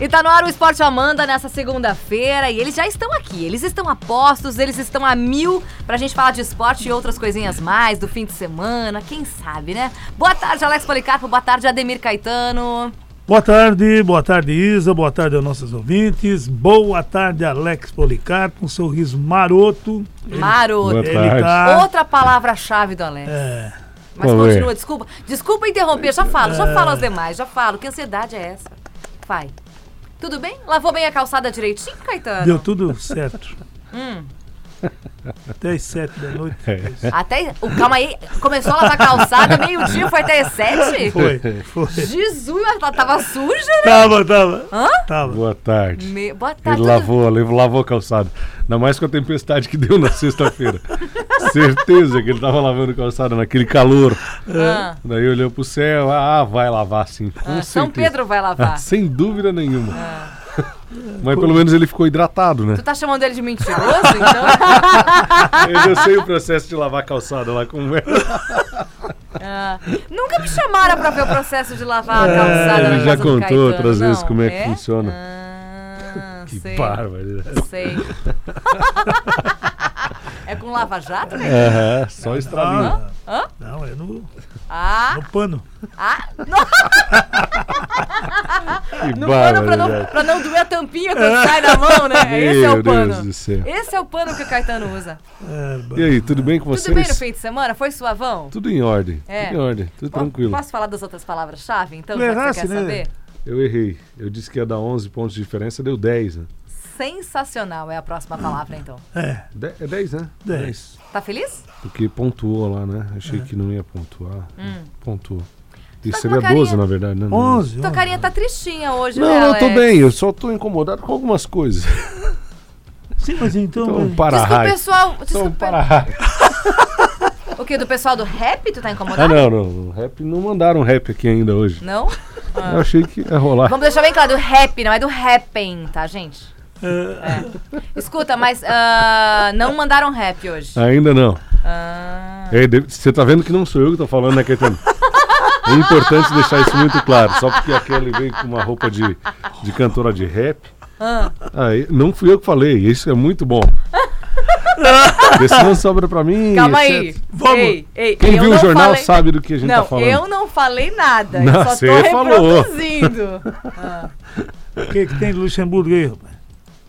E tá no ar o Esporte Amanda nessa segunda-feira e eles já estão aqui, eles estão a postos, eles estão a mil pra gente falar de esporte e outras coisinhas mais do fim de semana, quem sabe, né? Boa tarde, Alex Policarpo, boa tarde, Ademir Caetano. Boa tarde, boa tarde Isa, boa tarde aos nossos ouvintes, boa tarde Alex Policarpo, um sorriso maroto. Maroto. Boa Ele tarde. tá... Outra palavra-chave do Alex. É, Mas Qual é? continua, desculpa. Desculpa interromper, já falo, já falo aos demais, já falo. Que ansiedade é essa? Vai. Tudo bem? Lavou bem a calçada direitinho, Caetano? deu tudo certo. Hum. Até as sete da noite. É. Até. O, calma aí, começou a lavar calçada, meio-dia, foi até sete? Foi, foi. Jesus, mas ela tava suja, né? Tava, tava. Hã? Tava. Boa tarde. Me... Boa tarde. Ele lavou, ele lavou a calçada. Ainda mais com a tempestade que deu na sexta-feira. Certeza que ele tava lavando calçada naquele calor. Ah, Daí olhou pro céu, ah, vai lavar sim. Com ah, São certeza. Pedro vai Ah, lavar. sem dúvida nenhuma. Ah. Mas pelo menos ele ficou hidratado, né? Tu tá chamando ele de mentiroso, então? Eu já sei o processo de lavar calçada lá como é. Ah, nunca me chamaram pra ver o processo de lavar a calçada na É, ele já contou outras vezes como é que funciona. Ah, Que sei, bárbaro. sei. É com lava-jato, né? Aham, só estralinho. Não, não, é no, Ah, no pano. ah, Que no pano pra não, pra não doer a tampinha quando sai da mão, né? Esse é o pano. Deus do céu. Esse é o pano que o Caetano usa. É, E aí, tudo bem com vocês? Tudo bem no fim de semana? Foi suavão? Tudo em ordem. É. Tudo em ordem. Tudo Bom, tranquilo. Posso falar das outras palavras-chave, então, já que você errasse, quer né? saber? Eu errei. Eu disse que ia dar 11 pontos de diferença, deu 10, né? Sensacional é a próxima palavra, então. é, De- é 10, né? 10. Tá feliz? Porque pontuou lá, né? Achei que não ia pontuar. Pontuou. E Tá seria uma carinha- 12, na verdade, né? 11. Tua carinha tá tristinha hoje, Não, né, eu tô bem. Eu só tô incomodado com algumas coisas. Sim, mas então. Então, é, para Desculpa, raio. pessoal. Então, Desculpa. para raio. O que? Do pessoal do rap? Tu tá Ah, incomodado? não, não. O rap não mandaram rap aqui ainda hoje. Não? Eu achei que ia rolar. Vamos deixar bem claro, do rap, não é do rapping, tá, gente? É, Escuta, mas ah, não mandaram rap hoje. Ainda não. Ah, É, de- Você tá vendo que não sou eu que tô falando, né, Caetano? É importante deixar isso muito claro. Só porque a Kelly veio com uma roupa de, de cantora de rap. ah. Aí, não fui eu que falei, isso é muito bom. Porque senão sobra pra mim. Calma etc. aí. Vamos. Ei, ei, Quem eu viu o não jornal falei- sabe do que a gente Não, tá falando. eu não falei nada. Não, eu só tô reproduzindo. o que, que tem de Luxemburgo aí, rapaz?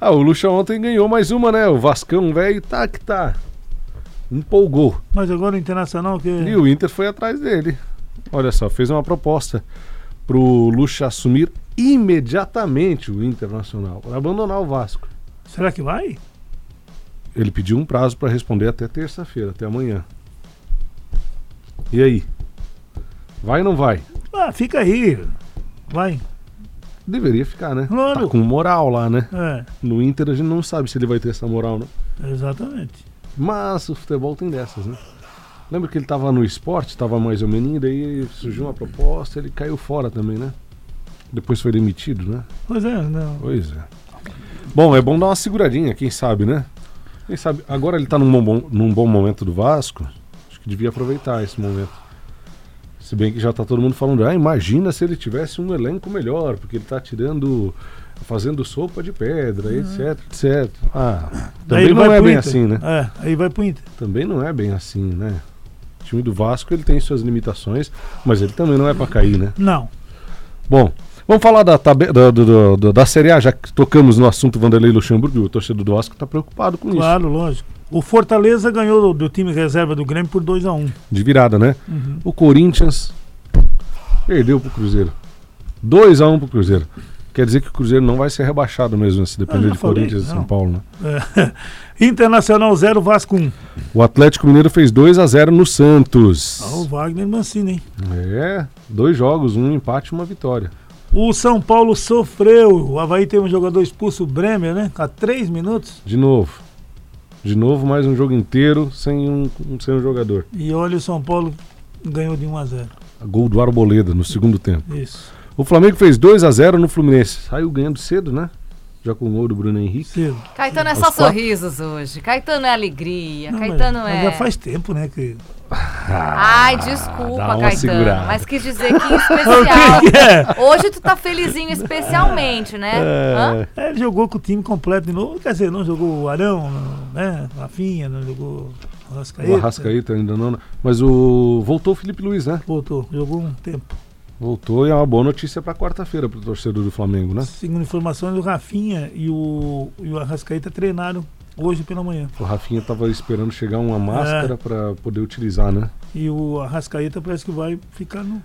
Ah, o Lucha ontem ganhou mais uma, né? O Vascão, velho, tá que tá. Empolgou. Mas agora o Internacional que. E o Inter foi atrás dele. Olha só, fez uma proposta pro Lucha assumir imediatamente o Internacional, para abandonar o Vasco. Será que vai? Ele pediu um prazo para responder até terça-feira, até amanhã. E aí? Vai ou não vai? Ah, fica aí. Vai. Deveria ficar, né? Claro. Tá com moral lá, né? É, No Inter a gente não sabe se ele vai ter essa moral, não. exatamente. Mas o futebol tem dessas, né? Lembra que ele tava no esporte, tava mais ou menos, daí surgiu uma proposta, ele caiu fora também, né? Depois foi demitido, né? Pois é, não. Pois é. Bom, é bom dar uma seguradinha, quem sabe, né? Quem sabe, agora ele tá num bom, num bom momento do Vasco, acho que devia aproveitar esse momento. Se bem que já tá todo mundo falando, ah, imagina se ele tivesse um elenco melhor, porque ele tá tirando, fazendo sopa de pedra, etc, etc. Ah, também não é bem Inter. assim, né? É, aí vai pro Inter. Também não é bem assim, né? O time do Vasco ele tem suas limitações, mas ele também não é pra cair, né? Não. Bom, vamos falar da, da, do- do- da Série A, já que tocamos no assunto Vanderlei Luxemburgo, o torcedor do Vasco está preocupado com Claro, lógico. O Fortaleza ganhou do, do time reserva do Grêmio por 2x1. isso. De virada, né? Uhum. O Corinthians perdeu pro Cruzeiro. 2 a 1 pro Cruzeiro. Quer dizer que o Cruzeiro não vai ser rebaixado mesmo, se Ah, depender já de falei, Corinthians e São. Paulo, né? É. Internacional 0, Vasco 1. O Atlético Mineiro fez 2 a 0 no Santos. Ah, o Wagner Mancini, hein? É, dois jogos, um empate e uma vitória. O São Paulo sofreu. O Havaí tem um jogador expulso, o Bremer, né? Há 3 minutos. De novo. De novo, mais um jogo inteiro sem um, sem um jogador. E olha, o São Paulo ganhou de 1 a 0 Gol do Arboleda no segundo tempo. Isso. O Flamengo fez 2 a 0 no Fluminense. Saiu ganhando cedo, né? Já com o Bruno Henrique. Cedo. Caetano é só sorrisos hoje. Caetano é alegria. Não, mas- Caetano mas é. Já faz tempo, né? Que... Ai, desculpa, dá uma Caetano. segurada. Mas quis dizer que em O especial. que é? Hoje tu tá felizinho especialmente, né? Hã? É, Ele jogou com o time completo de novo. Quer dizer, não jogou o Arão, não, né? Rafinha, não jogou o O Arrascaeta. Arrascaeta ainda não. Mas o. Voltou o Felipe Luiz, né? Voltou, jogou um tempo. Voltou e é uma boa notícia pra quarta-feira pro torcedor do Flamengo, né? Segundo informações, o Rafinha e o, e o Arrascaeta treinaram hoje pela manhã. O Rafinha tava esperando chegar É. uma máscara pra poder utilizar, né? E o Arrascaeta parece que vai ficar no.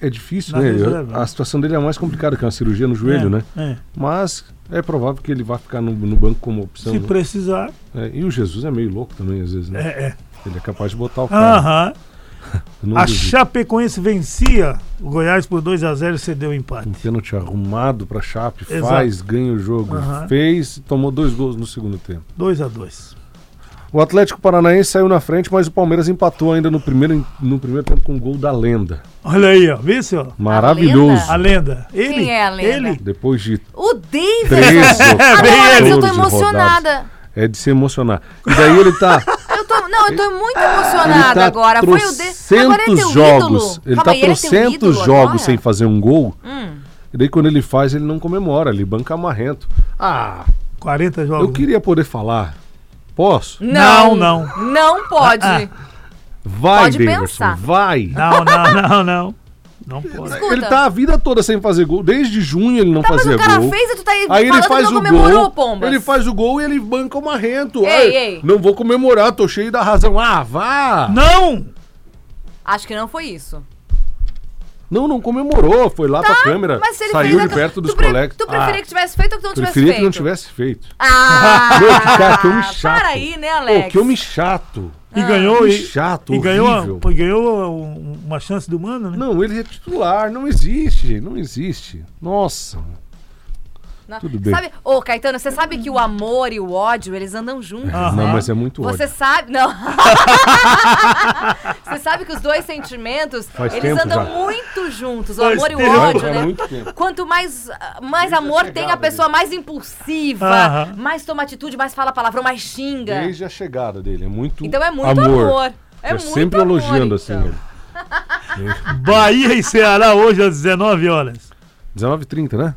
É difícil, Na né? reserva. A situação dele é mais complicada que uma cirurgia no joelho, É, né? É. Mas é provável que ele vá ficar no, no banco como opção. Se né? precisar. É, e o Jesus é meio louco também, às vezes, né? É, é. Ele é capaz de botar o cara. Aham. A duvido. Chapecoense vencia o Goiás por 2 a 0 e cedeu o empate. Um pênalti arrumado pra Chape, Exato. faz, ganha o jogo. Aham. Fez, tomou dois gols no segundo tempo. 2 a 2 O Atlético Paranaense saiu na frente, mas o Palmeiras empatou ainda no primeiro, no primeiro tempo com o gol da lenda. Olha aí, ó. Viu, senhor? Maravilhoso. A lenda. Ele, Quem é a lenda? Ele. Depois de O David! 13 bem não, mas eu tô de rodadas. emocionada. É de se emocionar. E daí ele tá. Tô, não, eu tô muito Ele emocionada tá agora. Foi o de... Agora ele é jogos. ídolo. Ele Calma tá ele trocentos ídolo jogos agora? sem fazer um gol. Hum. E daí quando ele faz, ele não comemora, ele banca marrento. Ah, 40 jogos. eu queria poder falar. Posso? Não, Não, Não pode. Ah, Vai, Pode Davidson, pensar. vai. Não, não, não, não. Não pode. Escuta. Ele tá a vida toda sem fazer gol. Desde junho ele não Tá, mas fazia o cara gol. fez e tu tá aí, Aí ele faz que não o comemorou, gol. Pombas. Ele faz o gol e ele banca o marrento. Ei, Ai, ei. Não vou comemorar, tô cheio da razão. Ah, vá! Não! Acho que não foi isso. Não, não comemorou. Foi lá pra câmera. Mas Saiu fez de a- perto dos tu pre- colegas. Tu preferia Ah, que tivesse feito ou que não tivesse preferia feito? que não tivesse feito. Ah! Meu, que cara, que homem chato. Para aí, né, Pô, Alex? que homem chato. E ganhou. E, chato, e ganhou, pô, ganhou um- uma chance do mano, né? Não, ele é titular. Não existe. Não existe. Nossa. Não. Tudo bem. Sabe, ô Caetano, você sabe que o amor e o ódio, eles andam juntos, Ah, né? Não, mas é muito Você ódio. sabe, não. você sabe que os dois sentimentos, Faz eles tempo andam já. muito juntos, o Faz amor e o tempo. ódio, Faz né? muito tempo. Quanto mais, mais amor tem a chegada pessoa, mais impulsiva, mais toma atitude, mais fala palavrão, mais xinga. Desde a chegada dele. É muito Então é muito amor. É Eu muito sempre amor, elogiando assim então. ele. Bahia e Ceará hoje às 19 horas. 19h30, né?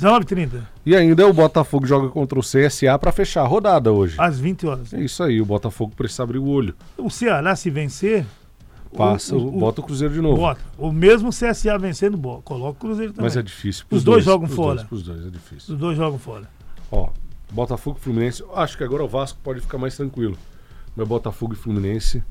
19h30. E ainda o Botafogo joga contra o CSA pra fechar a rodada hoje. Às 20 horas. É isso aí, o Botafogo precisa abrir o olho. O Ceará, se vencer, Passa, o- o- bota o Cruzeiro de novo. bota. O mesmo CSA vencendo, coloca o Cruzeiro também. Mas é difícil. Os dois jogam pros fora. Dois, pros dois, é difícil. Os dois jogam fora. Ó, Botafogo e Fluminense. Acho que agora o Vasco pode ficar mais tranquilo. Mas Botafogo e Fluminense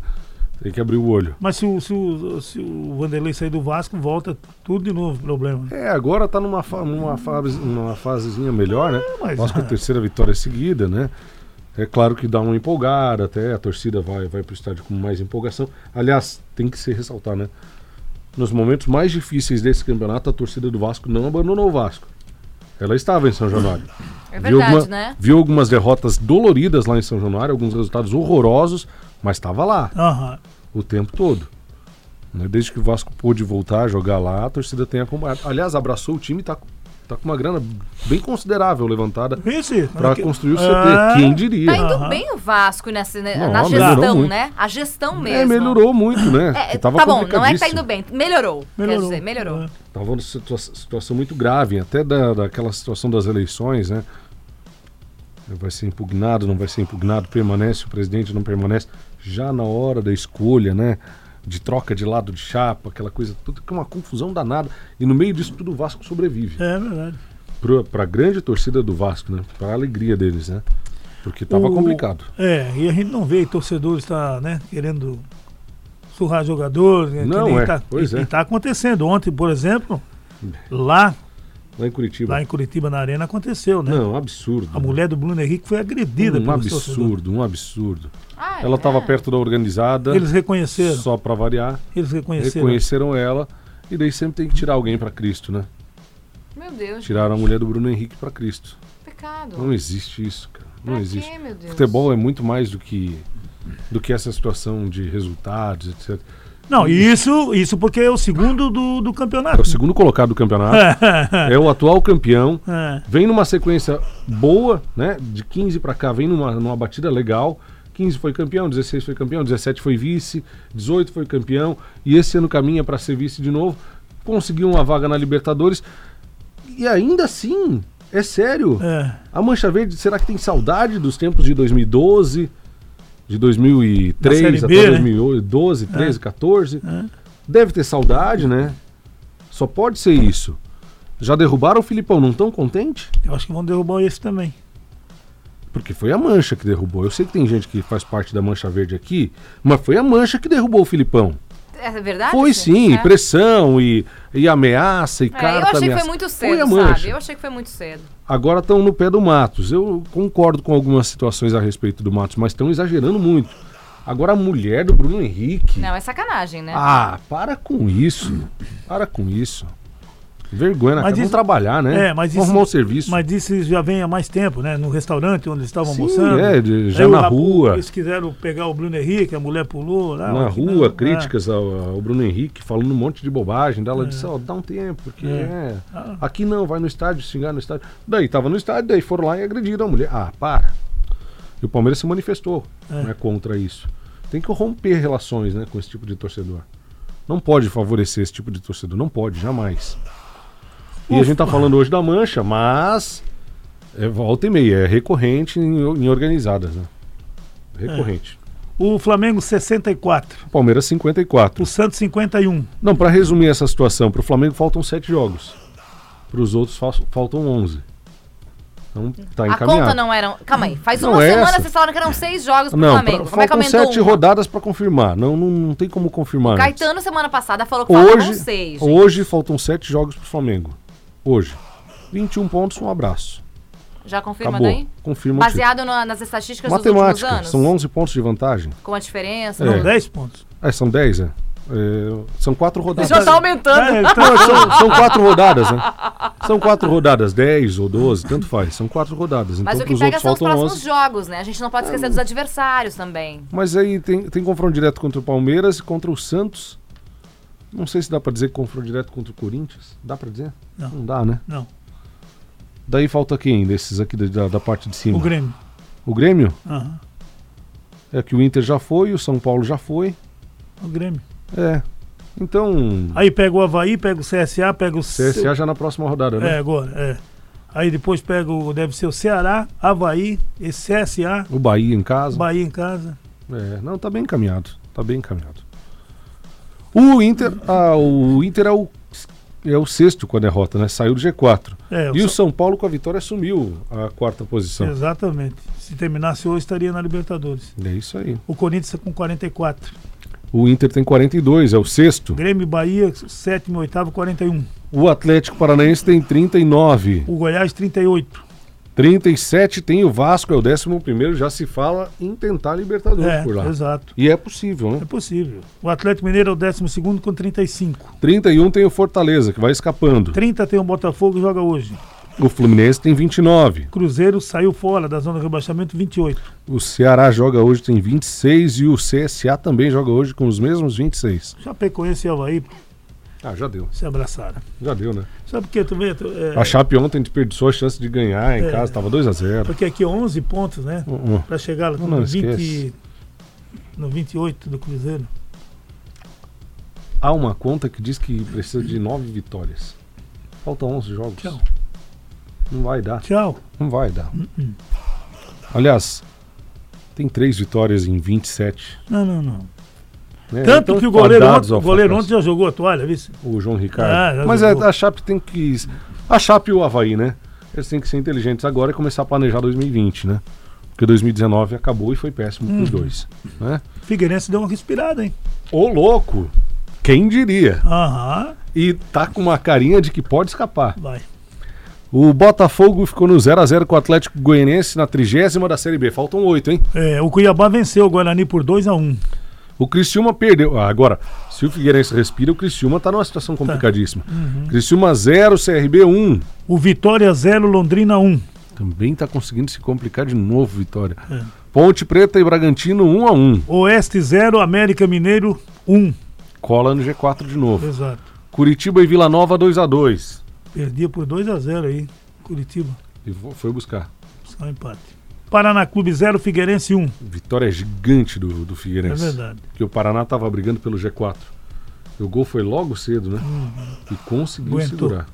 tem que abrir o olho. Mas se o, se o, se o Vanderlei sair do Vasco, volta tudo de novo, problema. É, agora tá numa, fa numa, fase, numa fasezinha melhor, né? mas- Vasco é a terceira vitória seguida, né? É claro que dá uma empolgada, até a torcida vai, vai pro estádio com mais empolgação. Aliás, tem que se ressaltar, né? Nos momentos mais difíceis desse campeonato, a torcida do Vasco não abandonou o Vasco. Ela estava em São Januário. É Viu, verdade, alguma- né? viu algumas derrotas doloridas lá em São Januário, alguns resultados horrorosos, mas estava lá Aham. o tempo todo. Né? Desde que o Vasco pôde voltar a jogar lá, a torcida tem acompanhado. Aliás, abraçou o time e tá, tá com uma grana bem considerável levantada Esse? para construir o CT. Ah, Quem diria? Tá indo Aham. bem o Vasco nessa, né, Não, na gestão, muito. né? A gestão mesmo. É, melhorou muito, né? É, tá bom, não é que tá indo bem. Melhorou. Melhorou. Quer dizer, melhorou. É. Tava numa situa- situação muito grave, até da, daquela situação das eleições, né? Vai ser impugnado, não vai ser impugnado, permanece, o presidente não permanece. Já na hora da escolha, né? De troca de lado de chapa, aquela coisa, tudo que é uma confusão danada. E no meio disso tudo o Vasco sobrevive. É verdade. Pro, pra grande torcida do Vasco, né? Pra alegria deles, né? Porque tava complicado. É, e a gente não vê torcedores tá, né, querendo surrar jogadores. né, que Não, nem é, tá, pois e, é. e tá acontecendo. Ontem, por exemplo, lá, Lá em Curitiba. lá em Curitiba, na Arena, aconteceu, né? Não, absurdo. A mulher do Bruno Henrique foi agredida um torcedores. absurdo, um absurdo. Ah, Ela é? tava perto da organizada. Eles reconheceram. Só pra variar. Eles reconheceram. reconheceram ela e daí sempre tem que tirar alguém pra Cristo, né? Meu Deus. Tiraram a mulher do Bruno Henrique pra Cristo. Pecado. Não existe isso, cara. Não Pra existe. quê, meu Deus? Futebol é muito mais do que do que essa situação de resultados, etc. Não, isso, isso porque é o segundo do, do É campeonato. o segundo colocado do campeonato, é o atual campeão, É. vem numa sequência boa, né? De 15 pra cá, vem numa, numa batida legal. 15 foi campeão, 16 foi campeão, 17 foi vice, 18 foi campeão e esse ano caminha pra ser vice de novo. Conseguiu uma vaga na Libertadores e ainda assim, é sério. É. A Mancha Verde, será que tem saudade dos tempos de 2012, de Da 2003 Série até B, né? 2012, 13, 14? Deve ter saudade, né? Só pode ser isso. Já derrubaram o Filipão, não tão contente? Eu acho que vão derrubar esse também. Porque foi a Mancha que derrubou. Eu sei que tem gente que faz parte da Mancha Verde aqui, mas foi a Mancha que derrubou o Filipão. É verdade? Foi sim, É. pressão e, e ameaça e É, carta eu achei que ameaça. foi muito Foi a cedo, Mancha. sabe? Eu achei que foi muito cedo. Agora estão no pé do Matos. Eu concordo com algumas situações a respeito do Matos, mas estão exagerando muito. Agora a mulher do Bruno Henrique. Não, é sacanagem, né? Ah, para com isso. Para com isso. Vergonha, né? Mas Vamos isso- trabalhar, né? É, mas isso- arrumar um serviço. Mas isso já vem há mais tempo, né? No restaurante onde eles estavam Sim, almoçando. é, de- já o na rua. Eles quiseram pegar o Bruno Henrique, a mulher pulou lá. Na rua, não, críticas ao, ao Bruno Henrique, falando um monte de bobagem. Ela disse, ó, dá um tempo, porque É. é. Ah. Aqui não, vai no estádio, xingar no estádio. Daí tava no estádio, daí foram lá e agrediram a mulher. Ah, para. E o Palmeiras se manifestou É. né, contra isso. Tem que romper relações né, com esse tipo de torcedor. Não pode favorecer esse tipo de torcedor, não pode, jamais. E a gente tá falando hoje da mancha, mas é volta e meia, é recorrente em, em organizadas, né? Recorrente. O Flamengo 64, Palmeiras 54. o Santos 51. Não, para resumir essa situação, para o Flamengo faltam sete jogos. Para os outros fal- faltam 11. Então tá a encaminhado. conta não era. Calma aí, faz Não uma é semana essa. vocês falaram que eram seis jogos pro Não, Flamengo. pra- Como é que faltam aumentou sete uma? rodadas para confirmar. Não, não, não tem como confirmar. antes. Caetano, semana passada, falou que faltavam Hoje, seis. gente. hoje faltam sete jogos para o Flamengo. Hoje. 21 pontos, um abraço. Já confirma Acabou. daí? Confirma. Baseado na- nas estatísticas dos últimos Matemática, anos? são 11 pontos de vantagem. Com a diferença? É. São não- 10 pontos. É, são 10, é. É, são quatro rodadas. Já tá aumentando. É, então, são, são quatro rodadas, né? São quatro rodadas, 10 ou 12, tanto faz. São quatro rodadas. Mas então o que pega outros são os próximos 11. jogos, né? A gente não pode esquecer dos adversários também. Mas aí tem, tem confronto direto contra o Palmeiras e contra o Santos. Não sei se dá pra dizer que confronto direto contra o Corinthians. Dá pra dizer? Não. dá, né? não. Daí falta quem desses aqui da, da parte de cima? O Grêmio. O Grêmio? Aham. É que o Inter já foi, o São Paulo já foi. O Grêmio. É. Então, Aí pega o Havaí, pega o CSA, pega o CSA já na próxima rodada, né? É, agora, é. Aí depois pega o. Deve ser o Ceará, Havaí, esse CSA, O Bahia em casa. Bahia em casa. É, não, tá bem encaminhado. Tá bem encaminhado. O Inter, ah, o Inter é o, é o sexto com a derrota, né? Saiu do G4. É, E o São- São Paulo com a vitória assumiu a quarta posição. Exatamente. Se terminasse hoje, estaria na Libertadores. É isso aí. O Corinthians com 44. O Inter tem 42, é o sexto. Grêmio Bahia, sétimo e oitavo, 41. O Atlético Paranaense tem 39. O Goiás, 38. 37 tem o Vasco, é o décimo primeiro. Já se fala em tentar Libertadores É, por lá. exato. E é possível, né? É possível. O Atlético Mineiro é o décimo segundo com 35. 31 tem o Fortaleza, que vai escapando. 30 tem o Botafogo e joga hoje. O Fluminense tem 29. Cruzeiro saiu fora da zona de rebaixamento, 28. O Ceará joga hoje, tem 26. E o CSA também joga hoje com os mesmos 26. Chapecoense e Havaí Ah, já deu. se abraçaram. Já deu, né? Sabe por quê? Tu é, A Chape ontem desperdiçou a chance de ganhar em É. casa, tava 2x0. porque aqui é 11 pontos, né? Uh, Pra chegar lá Não, no, não 20, esquece. no 28 do Cruzeiro. Há uma conta que diz que precisa de 9 vitórias. Faltam 11 jogos. Tchau. Não vai dar. Tchau. Não vai dar. Aliás, tem 3 vitórias em 27. Não, não, não. Né? Tanto Então, que o goleiro, ontem, o goleiro ontem já jogou a toalha, viu? O João Ricardo. Ah, Mas é, a Chape tem que. A Chape e o Havaí, né? Eles têm que ser inteligentes agora e começar a planejar 2020, né? Porque 2019 acabou e foi péssimo Uhum. pros dois. Né? Figueirense deu uma respirada, hein? Ô louco! Quem diria? Aham, E tá com uma carinha de que pode escapar. vai. O Botafogo ficou no 0x0 com o Atlético Goianiense na trigésima da Série B. Faltam oito, hein? É, o Cuiabá venceu o Guarani por 2 a 1 O Criciúma perdeu. Ah, agora, se o Figueirense respira, o Criciúma tá numa situação complicadíssima. Uhum. Criciúma 0, CRB 1. O Vitória 0, Londrina 1. Também tá conseguindo se complicar de novo, Vitória. É. Ponte Preta e Bragantino 1 a 1 Oeste 0, América Mineiro 1. Cola no G4 de novo. Exato. Curitiba e Vila Nova 2 a 2 Perdia por 2 a 0 aí. Curitiba, E foi buscar. só um empate. Paraná Clube 0, Figueirense 1. Vitória gigante do, do É Figueirense. verdade. Porque o Paraná tava brigando pelo G4. E o gol foi logo cedo, né? E conseguiu. Aguentou. segurar.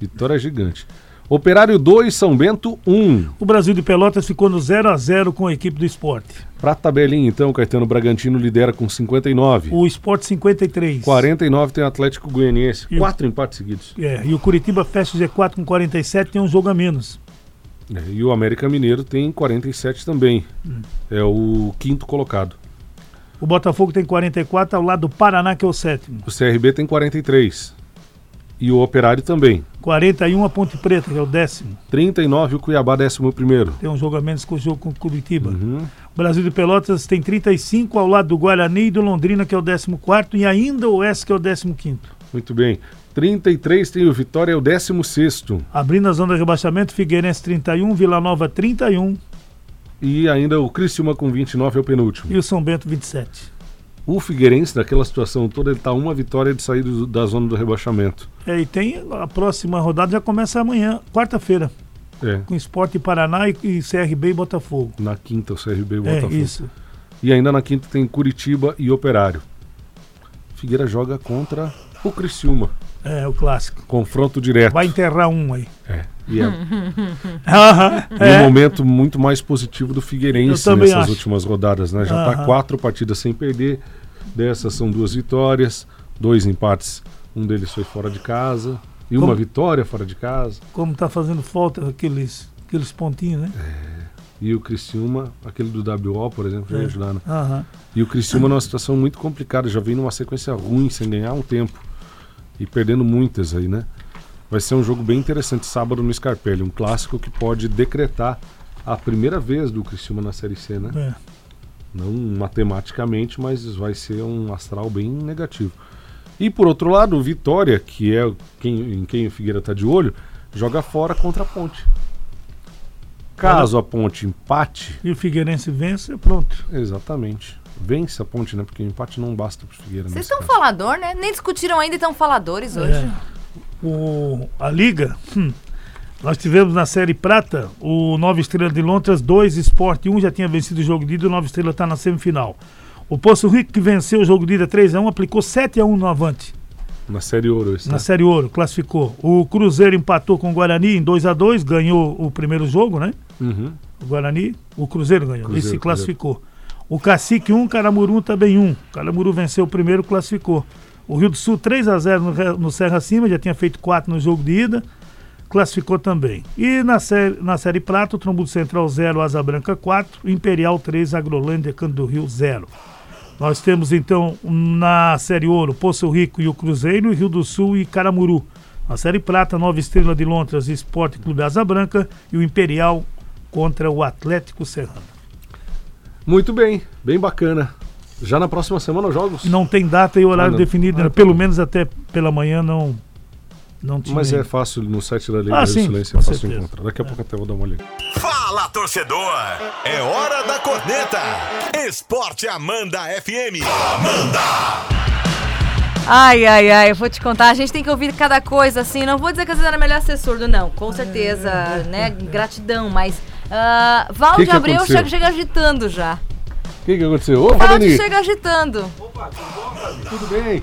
Vitória gigante. Operário 2, São Bento 1. O Brasil de Pelotas ficou no 0 a 0 com a equipe do esporte. Pra tabelinha, então, Caetano Bragantino lidera com 59. O esporte 53. 49 tem o Atlético Goianiense. E Quatro empates seguidos. É, e o Curitiba fecha o G4 com 47, tem um jogo a menos. É, e o América Mineiro tem 47 também. Hum. É o quinto colocado. O Botafogo tem 44 ao lado do Paraná, que é o sétimo. O CRB tem 43. E o Operário também. 41 a Ponte Preta, que é o décimo. 39 o Cuiabá, 11 Tem um jogo a menos com o jogo com o Curitiba. Uhum. O Brasil de Pelotas tem 35 ao lado do Guarani e do Londrina, que é o 14 e ainda o Oeste, que é o 15 Muito bem. 33 tem o Vitória, é o 16 Abrindo a zona de rebaixamento, Figueirense 31, Vila Nova 31 E ainda o Criciúma com 29 é o penúltimo. e o São Bento 27. O Figueirense, naquela situação toda, ele tá uma vitória de sair do- da zona do rebaixamento. É, e tem a próxima rodada, já começa amanhã, quarta-feira, É. com Esporte Paraná e, e CRB e Botafogo. Na quinta, o CRB e o É, Botafogo. isso. E ainda na quinta tem Curitiba e Operário. Figueira joga contra o Criciúma. É, o clássico. Confronto direto. Vai enterrar um aí. É. E é e um é. momento muito mais positivo do Figueirense nessas acho. últimas rodadas, né? Já tá Aham. quatro partidas sem perder. Dessas são duas vitórias, dois empates. Um deles foi fora de casa. E uma Como- vitória fora de casa. Como tá fazendo falta aqueles, aqueles pontinhos, né? E o Criciúma, aquele do WO, por exemplo, ia É. ajudar, né? Aham. E o Criciúma numa situação muito complicada, já vem numa sequência ruim, sem ganhar um tempo. E perdendo muitas aí, né? Vai ser um jogo bem interessante sábado no Scarpelli, um clássico que pode decretar a primeira vez do Criciúma na Série C, né? É. Não matematicamente, mas vai ser um astral bem negativo. E por outro lado, o Vitória, que é quem, em quem o Figueira está de olho, joga fora contra a Ponte. Caso a Ponte empate, E o Figueirense vence, é pronto. exatamente. Vence a Ponte, né? Porque o empate não basta pro Figueira. Vocês estão caso. falador, né? Nem discutiram ainda e estão faladores hoje. É. O, a Liga, hum, nós tivemos na Série Prata o Nova Estrela de Londres 2, Sport 1, já tinha vencido o jogo de ida, o Nova Estrela está na semifinal. O Poço Rico, que venceu o jogo de ida 3x1, aplicou 7x1 no Avante, Na Série Ouro, esse, na né? Série Ouro, classificou. O Cruzeiro empatou com o Guarani em 2x2, ganhou o primeiro jogo, né? Uhum. O Guarani, o Cruzeiro ganhou, Cruzeiro, e se classificou. O Cacique 1, Caramuru também 1. Caramuru venceu o primeiro, classificou. O Rio do Sul 3 a 0 no, Serra Cima, já tinha feito 4 no jogo de ida, classificou também. E na série, na série Prata, o Trombudo Central 0, Asa Branca 4, Imperial 3, Agrolândia, Canto do Rio 0. Nós temos então na Série Ouro, Poço Rico e o Cruzeiro, Rio do Sul e Caramuru. Na Série Prata, Nova Estrela de Londres, Esporte Clube Asa Branca e o Imperial contra o Atlético Serrano. Muito bem, bem bacana. Já na próxima semana os jogos? Não tem data e horário Ah, definido, Ah, né? tá pelo bom. menos até pela manhã não, não tinha. Mas é fácil no site da Lei Ah, sim, Silêncio, é fácil certeza. encontrar. Daqui a pouco até vou dar uma olhada. Fala, torcedor! É hora da corneta! Esporte Amanda FM! Ai, ai, ai, eu vou te contar, a gente tem que ouvir cada coisa, assim, não vou dizer que às vezes era melhor ser surdo, não, com certeza, né, gratidão, mas uh, Valde Que que Abreu aconteceu? chega, agitando já, O que, que aconteceu? Ô, Valde Dani, chega agitando, tudo bem?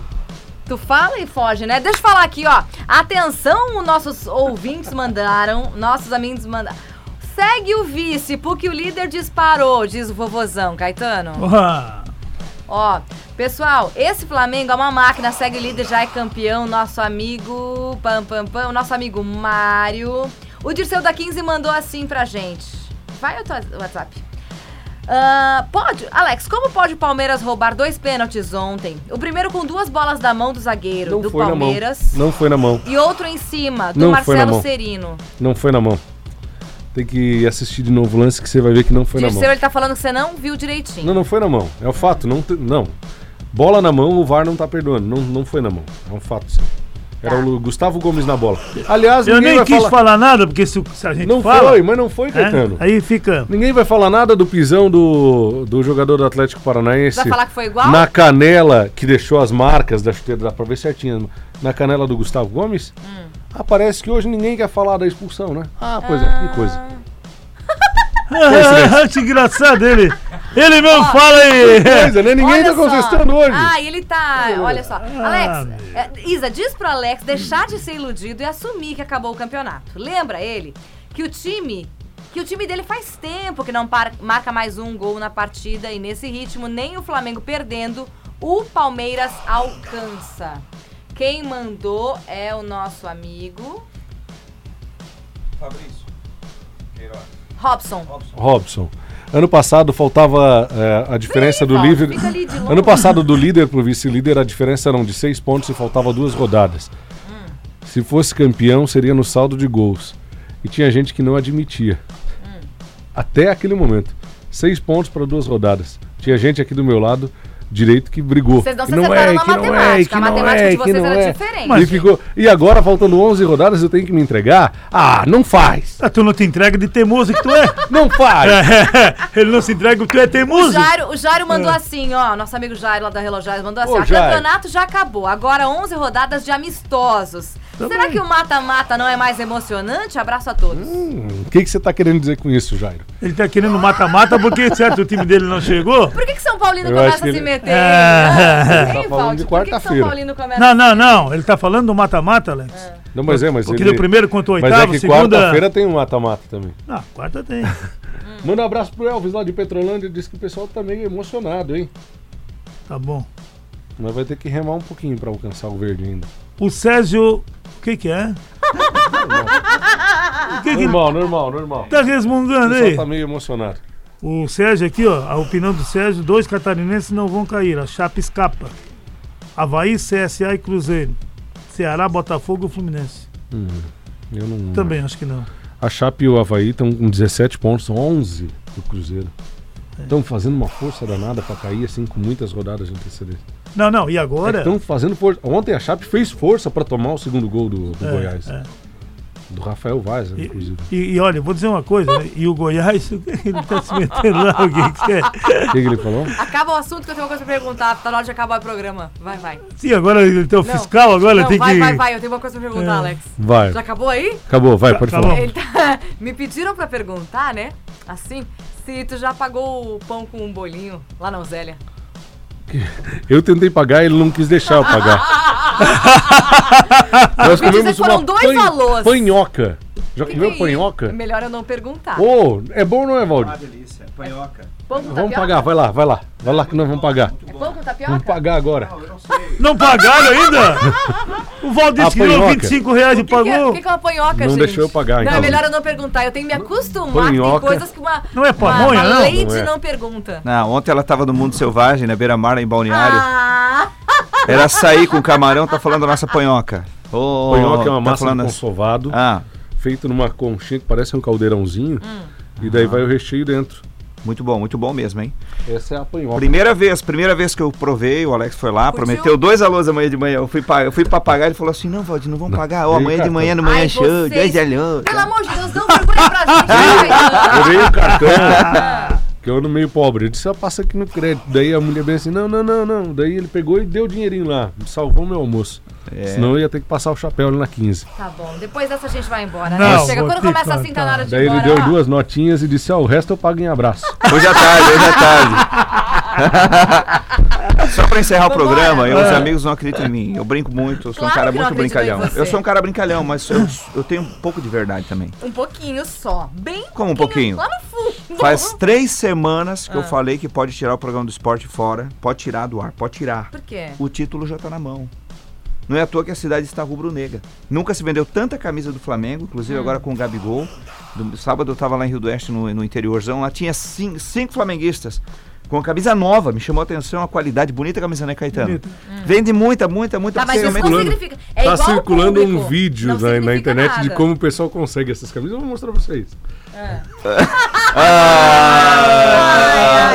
tu fala e foge, né, deixa eu falar aqui, ó, atenção, nossos ouvintes mandaram, nossos amigos mandaram, segue o vice, porque o líder disparou, diz o vovozão, Caetano. Ah, Ó, pessoal, esse Flamengo é uma máquina, segue líder, já é campeão, nosso amigo, pam, pam, pam, o nosso amigo Mário. O Dirceu da 15 mandou assim pra gente. Vai teu WhatsApp. Ah, pode, Alex, como pode o Palmeiras roubar dois pênaltis ontem? O primeiro com duas bolas da mão do zagueiro Não do Palmeiras na. Não foi na mão. e outro em cima do Não na Marcelo. Serino. Não foi na mão. Tem que assistir de novo o lance que você vai ver que não foi na Dirceu, mão. ele tá falando que você não viu direitinho. Não, não foi na mão. É o fato. Não, não. Bola na mão, o VAR não tá perdoando. Não, não foi na mão. É um fato, sim. Era o Gustavo Gomes na bola. Aliás, Eu ninguém nem vai quis falar. falar nada, porque se, se a gente Não fala... foi, mas não foi, é, Caetano. aí fica... Ninguém vai falar nada do pisão do, do jogador do Atlético Paranaense. Vai falar que foi igual? Na canela, que deixou as marcas da chuteira, dá pra ver certinho. Na canela do Gustavo Gomes. Hum. Ah, parece que hoje ninguém quer falar da expulsão, né? Ah, pois é, que coisa. que engraçado ele. Ele mesmo fala aí. Coisa, né? Ninguém Olha tá contestando hoje. Ah, ele tá. Olha só. Ah, Alex, é, Isa, diz pro Alex deixar de ser iludido e assumir que acabou o campeonato. Lembra ele que o time. Que o time dele faz tempo que não par- marca mais um gol na partida e nesse ritmo, nem o Flamengo perdendo, o Palmeiras alcança. Quem mandou é o nosso amigo Fabrício. Queiroz. Robson. Robson. Ano passado faltava é, a diferença do líder. Ano passado, do líder pro vice-líder, a diferença eram de seis pontos e faltava duas rodadas. Hum. Se fosse campeão, seria no saldo de gols. E tinha gente que não admitia. Hum. Até aquele momento. Seis pontos para duas rodadas. Tinha gente aqui do meu lado direito que brigou. Vocês não que se não acertaram é, na que não é, matemática. que A não matemática é, de vocês não era é. diferente. E, ficou, e agora, faltando 11 rodadas, eu tenho que me entregar? Ah, não faz! Ah, tu não te entrega de teimoso que tu é. Não faz! ele não se entrega porque tu é O teimoso. Jairo, o Jairo mandou assim, ó, nosso amigo Jairo lá da Relojários mandou assim, Ô, ó, Jairo. campeonato já acabou, agora 11 rodadas de amistosos. Será que o mata-mata não é mais emocionante? Abraço a todos. Hum, O que, que você tá querendo dizer com isso, Jairo? Ele tá querendo mata-mata porque, certo, o time dele não chegou. Por que, que São Paulino Eu começa a que se ele- meter? É. Hein, Tá falando de Por que que São quarta-feira. Paulino começa Não, não, não. Ele tá falando do mata-mata, Alex. Não, mas é, mas Porque ele... do primeiro contra o Mas oitavo, é que segunda... quarta-feira tem um mata-mata também. Ah, quarta tem. Manda um abraço pro Elvis lá de Petrolândia. Diz que o pessoal tá meio emocionado, hein? Tá bom. Mas vai ter que remar um pouquinho pra alcançar o verde ainda. O Sérgio... O que que é? O que que Normal, normal, normal. tá O resmungando pessoal aí? tá meio emocionado. O Sérgio aqui, ó, a opinião do Sérgio, dois catarinenses não vão cair. A chapa escapa. Havaí, CSA e Cruzeiro. Ceará, Botafogo e Fluminense. Eu não... Também acho que não. A Chape e o Havaí estão com 17 pontos, são 11 do Cruzeiro. Estão fazendo uma força danada pra cair, assim, com muitas rodadas de antecedência. Não, não, e agora? Estão fazendo força. Ontem a Chape fez força pra tomar o segundo gol do, do É, Goiás. é. Do Rafael Vaz, E, inclusive. e, e olha, eu vou dizer uma coisa, né? e o Goiás, ele tá se metendo lá, o que que é? O que, ele falou? Acaba o assunto que eu tenho uma coisa pra perguntar. Tá na hora de acabar o programa. Vai, vai. Sim, agora ele tem o Não. fiscal, agora Não, tem vai, que... vai, vai. Eu tenho uma coisa pra perguntar, É. Alex. Vai. Já acabou aí? Acabou, vai, pode Tá falar. tá... Me pediram pra perguntar, né? Assim, se tu já pagou o pão com um bolinho lá na Uzélia. Eu tentei pagar, ele não quis deixar eu pagar. Nós comemos que foram uma dois valores. panhoca. Já Que comeu é panhoca? isso? Melhor eu não perguntar. Ô, é bom ou não é, Valdir? Uma delícia. Panhoca. Pão com Vamos pagar, vai lá, vai lá. Vai lá que nós vamos pagar. É pão com tapioca? Vamos pagar agora. Não, eu não sei. Não pagaram ainda? O Valdir disse que ganhou panhoca. 25 reais e O que, que, é, o pagou. que que é uma panhoca, Não gente? deixou eu pagar, Não, então. é melhor eu não perguntar. Eu tenho que me acostumar. Panhoca. Tem coisas que uma, Não é pamonha, uma não? lady Não não, é. pergunta. Não, ontem ela tava no Mundo Selvagem, na beira-mar, em Balneário. Ah! Era açaí com camarão, tá falando da nossa panhoca. Ô, Panhoca é uma tá massa falando com assim. sovado, Ah, feito numa conchinha que parece um caldeirãozinho. E daí vai o recheio dentro. muito bom, muito bom mesmo, hein? Essa é a panhoca. Primeira vez, primeira vez que eu provei, o Alex foi lá, Curtiu? prometeu dois alôs amanhã de manhã. Eu fui, eu fui pra pagar, ele falou assim: não, Valdir, não vamos pagar. Ó, Vem amanhã de manhã, no Ai, manhã show, vocês- dois alôs. Pelo amor de Deus, dão vergonha pra gente. dei o cartão, que eu ando meio pobre. Eu disse, ah, passa aqui no crédito. Daí a mulher bem assim, não, não, não, não. Daí ele pegou e deu o dinheirinho lá. Salvou meu almoço. É. Senão eu ia ter que passar o chapéu ali na 15. Tá bom, depois dessa a gente vai embora, né? Não, Chega, quando começa assim, tá na hora de ir Daí ele embora. deu ó. duas notinhas e disse, ó, o resto eu pago em abraço. Hoje à tarde, hoje à tarde. Só pra encerrar o Vambora. programa, eu, os É. amigos não acreditam em mim. Eu brinco muito, eu sou Claro um cara muito brincalhão. Eu sou um cara brincalhão, mas eu, eu tenho um pouco de verdade também. Um pouquinho só. Bem Como um pouquinho? Lá no fundo. Faz três semanas que eu Ah. falei que pode tirar o programa do esporte fora. Pode tirar do ar, pode tirar. Por quê? O título já tá na mão. Não é à toa que a cidade está rubro-negra. Nunca se vendeu tanta camisa do Flamengo, inclusive Hum. agora com o Gabigol. Do- sábado eu tava lá em Rio do Oeste, no, no interiorzão, lá tinha cinco, cinco flamenguistas Com camisa nova, me chamou a atenção a qualidade, bonita camisa, né, Caetano? Bonita. Vende muita, muita, muita. Tá, mas isso não significa. É tá circulando um vídeo na, na internet de nada. como o pessoal consegue essas camisas. Eu vou mostrar pra vocês. Ai,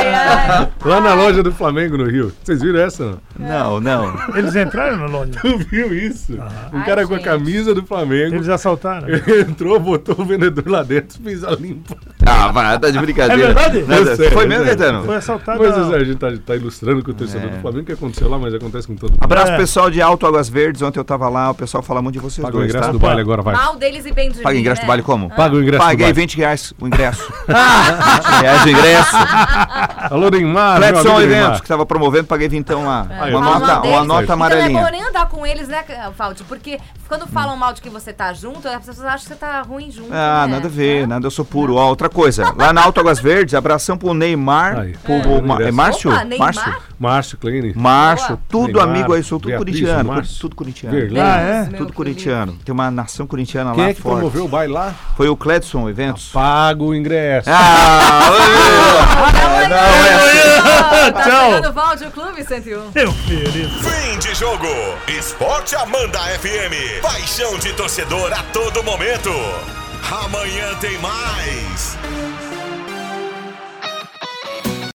ai, ai. Lá na loja do Flamengo no Rio. Vocês viram essa? Não? Não, não. Eles entraram na loja. Tu viu isso? Um Ai, cara com a camisa do Flamengo. Eles assaltaram. Ele entrou, botou o vendedor lá dentro, fez a limpa. Ah, vai, tá de brincadeira. É verdade? Nada. É sério, Foi é mesmo. Caetano? Foi assaltado. Mas a- a gente tá, tá ilustrando com o torcedor do Flamengo o que aconteceu lá, mas acontece com todo mundo. Abraço É. pessoal de Alto Águas Verdes. Ontem eu tava lá, o pessoal fala muito de vocês Paga o dois, ingresso tá? do baile agora, vai. Mal deles e bem de Paga ingresso né? do baile como? Paga o ingresso do Paguei baile. 20 reais o ingresso. 20 reais o ingresso. Alô, Neymar, amigo Eventos, que tava promovendo, paguei vintão lá. Aí, Uma nota, deles. uma nota Então não é amarelinha. bom nem andar com eles, né, Faldi? Porque quando falam mal de que você tá junto, as pessoas acham que você tá ruim junto. Ah, né? nada a ver, nada, eu sou puro. Ó, outra coisa, lá na Alto Águas Verdes, abração pro Neymar, Aí. pro É. Ma- é Opa, Márcio? Neymar? Márcio? Márcio Kleine. Márcio, Boa. tudo Neymar, amigo aí, sou tudo Beatriz, corintiano, Márcio. tudo corintiano. Verlane. Ah, é? Tudo corintiano. Tem uma nação corintiana Quem lá é que forte. promoveu o baile lá? Foi o Cledson Eventos. Paga o ingresso. Ah, Não, não é assim. Tá Tchau. chegando o Valde, o Clube 101. Meu querido. Fim de jogo. Esporte Amanda FM. Paixão de torcedor a todo momento. Amanhã tem mais.